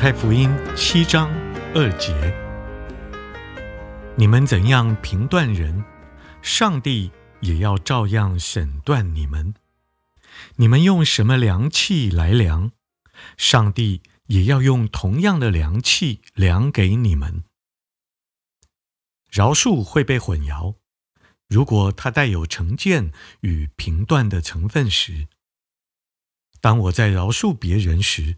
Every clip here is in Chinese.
太福音七章二节：你们怎样评断人，上帝也要照样审断你们；你们用什么量器来量，上帝也要用同样的量器量给你们。饶恕会被混淆，如果它带有成见与评断的成分时。当我在饶恕别人时，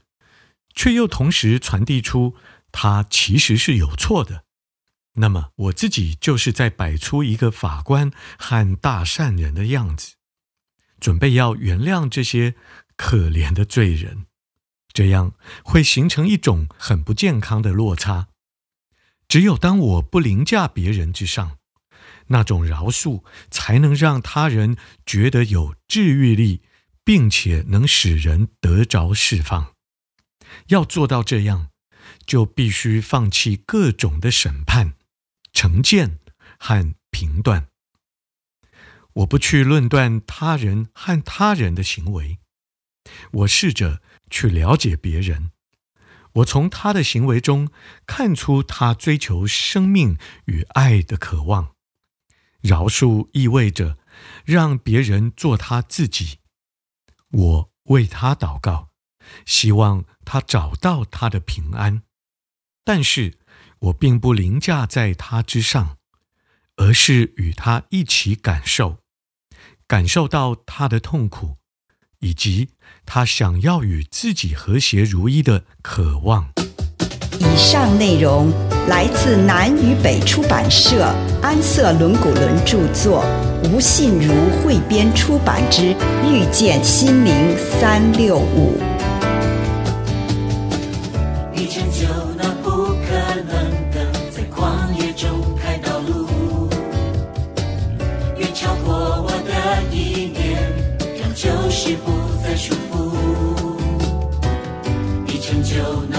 却又同时传递出他其实是有错的，那么我自己就是在摆出一个法官和大善人的样子，准备要原谅这些可怜的罪人，这样会形成一种很不健康的落差。只有当我不凌驾别人之上，那种饶恕才能让他人觉得有治愈力。并且能使人得着释放。要做到这样，就必须放弃各种的审判、成见和评断。我不去论断他人和他人的行为，我试着去了解别人。我从他的行为中看出他追求生命与爱的渴望。饶恕意味着让别人做他自己。我为他祷告，希望他找到他的平安，但是我并不凌驾在他之上，而是与他一起感受，感受到他的痛苦，以及他想要与自己和谐如一的渴望。以上内容来自南与北出版社安瑟伦古伦著作，吴信如汇编出版之《遇见心灵三六五》。成就那不可能的，在旷野中开道路，远超过我的意念，让旧事不再束缚。你成就。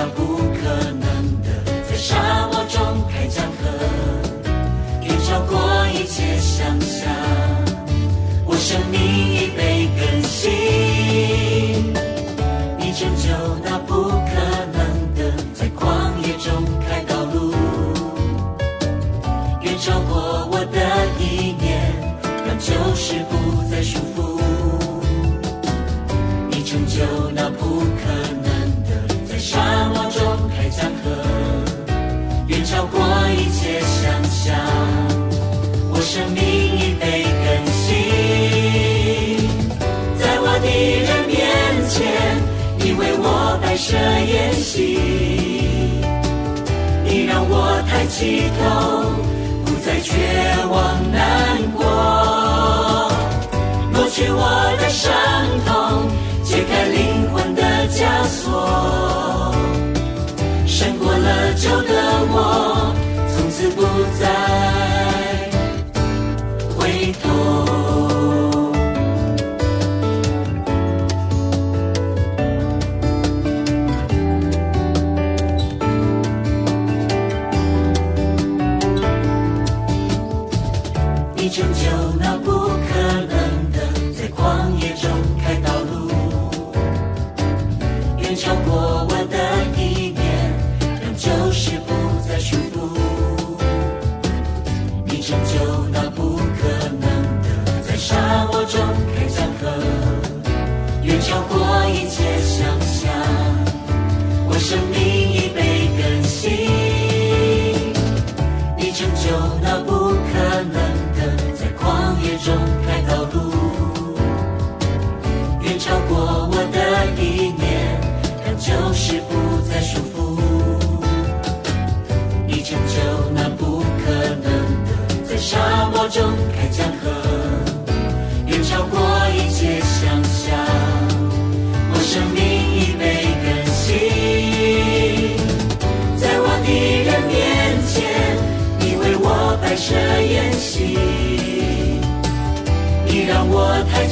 低头，不再绝望难过，抹去我的伤痛，解开灵魂的枷锁，胜过了旧的我，从此不再。那不可能的，在旷野中开道路，远超过我的意念，让旧事不再束缚。你成就那不可能的，在沙漠中开江河，远超过一切想象。我生命已被更新，你成就那不。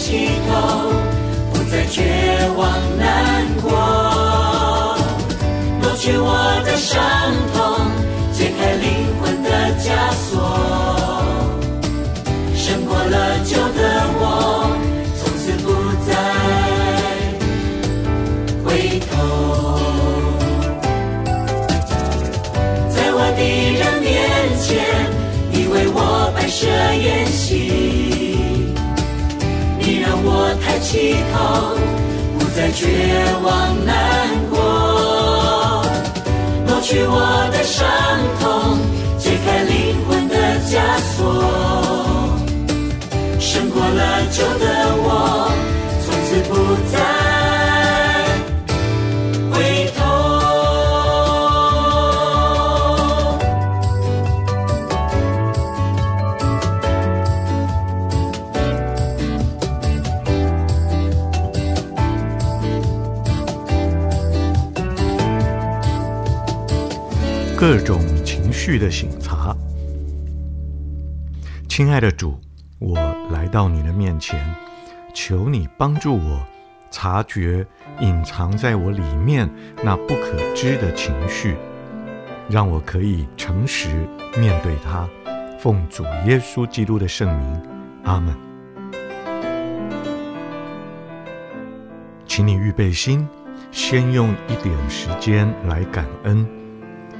起头，不再绝望难过，抹去我的伤痛，解开灵魂的枷锁，胜过了旧的我，从此不再回头。起头，不再绝望难过，抹去我的伤痛，解开灵魂的枷锁，胜过了旧的情绪的醒茶，亲爱的主，我来到你的面前，求你帮助我察觉隐藏在我里面那不可知的情绪，让我可以诚实面对它。奉主耶稣基督的圣名，阿门。请你预备心，先用一点时间来感恩。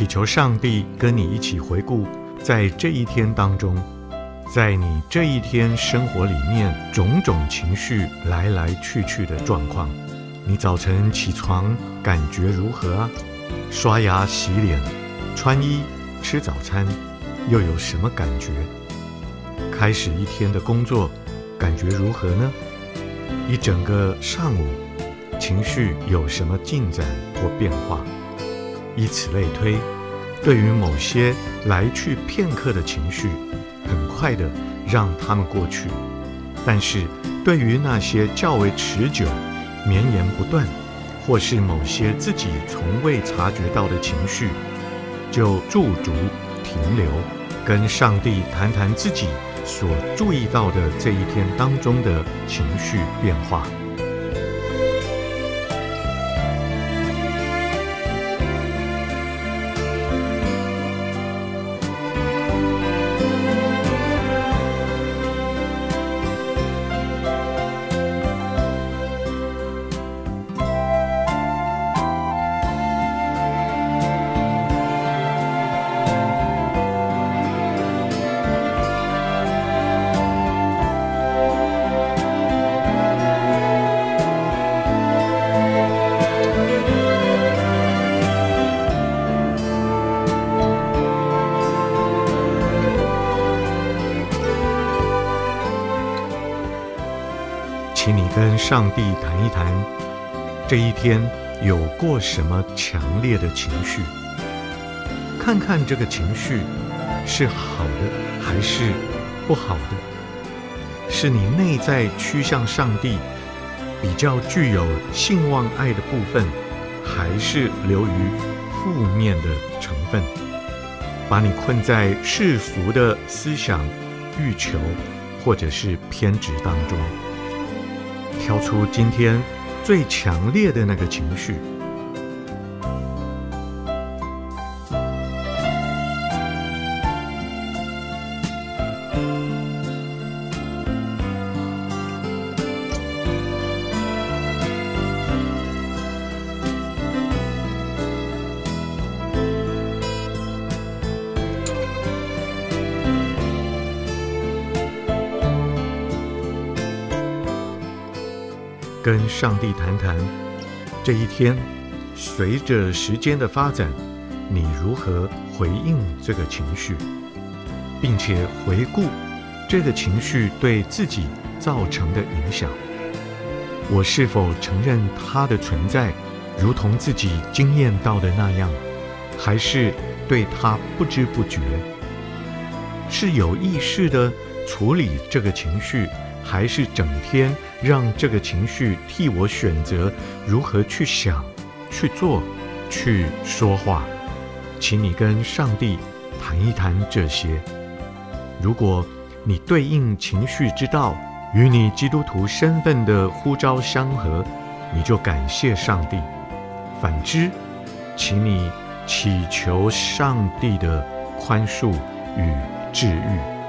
祈求上帝跟你一起回顾，在这一天当中，在你这一天生活里面种种情绪来来去去的状况，你早晨起床感觉如何啊？刷牙、洗脸、穿衣、吃早餐，又有什么感觉？开始一天的工作，感觉如何呢？一整个上午，情绪有什么进展或变化？以此类推，对于某些来去片刻的情绪，很快的让他们过去；但是，对于那些较为持久、绵延不断，或是某些自己从未察觉到的情绪，就驻足停留，跟上帝谈谈自己所注意到的这一天当中的情绪变化。请你跟上帝谈一谈，这一天有过什么强烈的情绪？看看这个情绪是好的还是不好的？是你内在趋向上帝比较具有信望爱的部分，还是流于负面的成分，把你困在世俗的思想、欲求或者是偏执当中？挑出今天最强烈的那个情绪。跟上帝谈谈这一天，随着时间的发展，你如何回应这个情绪，并且回顾这个情绪对自己造成的影响。我是否承认它的存在，如同自己经验到的那样，还是对它不知不觉？是有意识地处理这个情绪，还是整天让这个情绪替我选择如何去想、去做、去说话？请你跟上帝谈一谈这些。如果你对应情绪之道，与你基督徒身份的呼召相合，你就感谢上帝；反之，请你祈求上帝的宽恕与治愈。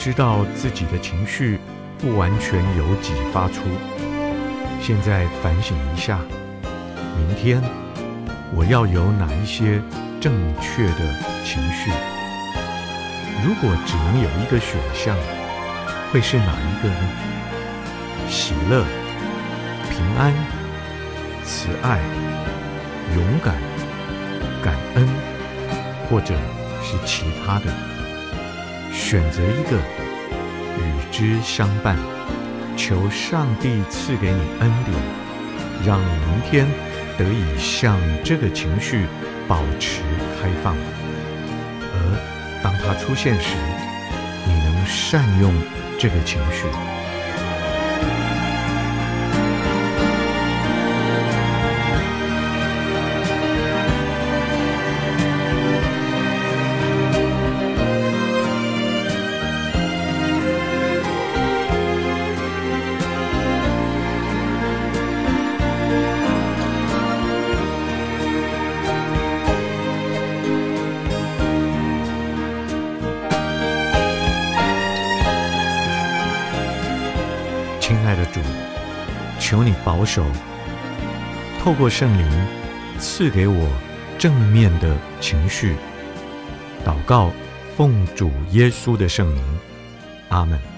知道自己的情绪不完全由己发出，现在反省一下，明天我要有哪一些正确的情绪？如果只能有一个选项，会是哪一个呢？喜乐、平安、慈爱、勇敢、感恩，或者是其他的？选择一个，与之相伴，求上帝赐给你恩典，让你明天得以向这个情绪保持开放。而当它出现时，你能善用这个情绪。保守，透过圣灵赐给我正面的情绪。祷告，奉主耶稣的圣名，阿门。